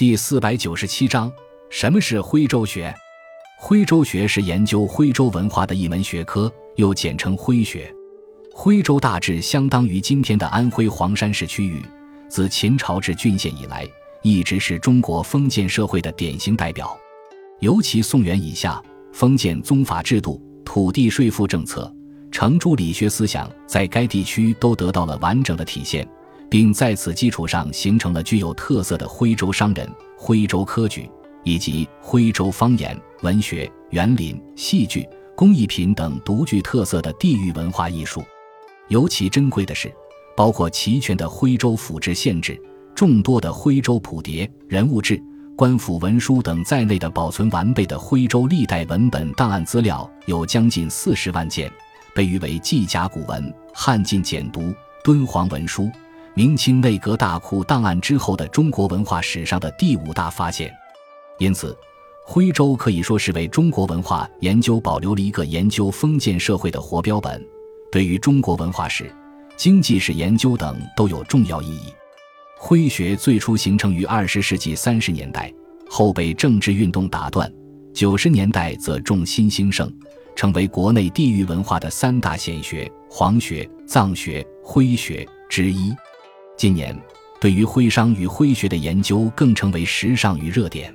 第四百九十七章：什么是徽州学？徽州学是研究徽州文化的一门学科，又简称徽学。徽州大致相当于今天的安徽黄山市区域，自秦朝至郡县以来，一直是中国封建社会的典型代表。尤其宋元以下，封建宗法制度、土地税赋政策、程朱理学思想在该地区都得到了完整的体现。并在此基础上形成了具有特色的徽州商人、徽州科举以及徽州方言、文学、园林、戏剧、工艺品等独具特色的地域文化艺术。尤其珍贵的是，包括齐全的徽州府志、县志、众多的徽州谱牒、人物志、官府文书等在内的保存完备的徽州历代文本档案资料有将近四十万件，被誉为纪甲古文、汉晋简牍、敦煌文书。明清内阁大库档案之后的中国文化史上的第五大发现，因此，徽州可以说是为中国文化研究保留了一个研究封建社会的活标本，对于中国文化史、经济史研究等都有重要意义。徽学最初形成于二十世纪三十年代，后被政治运动打断，九十年代则重新兴盛，成为国内地域文化的三大显学——黄学、藏学、徽学之一。今年，对于徽商与徽学的研究更成为时尚与热点。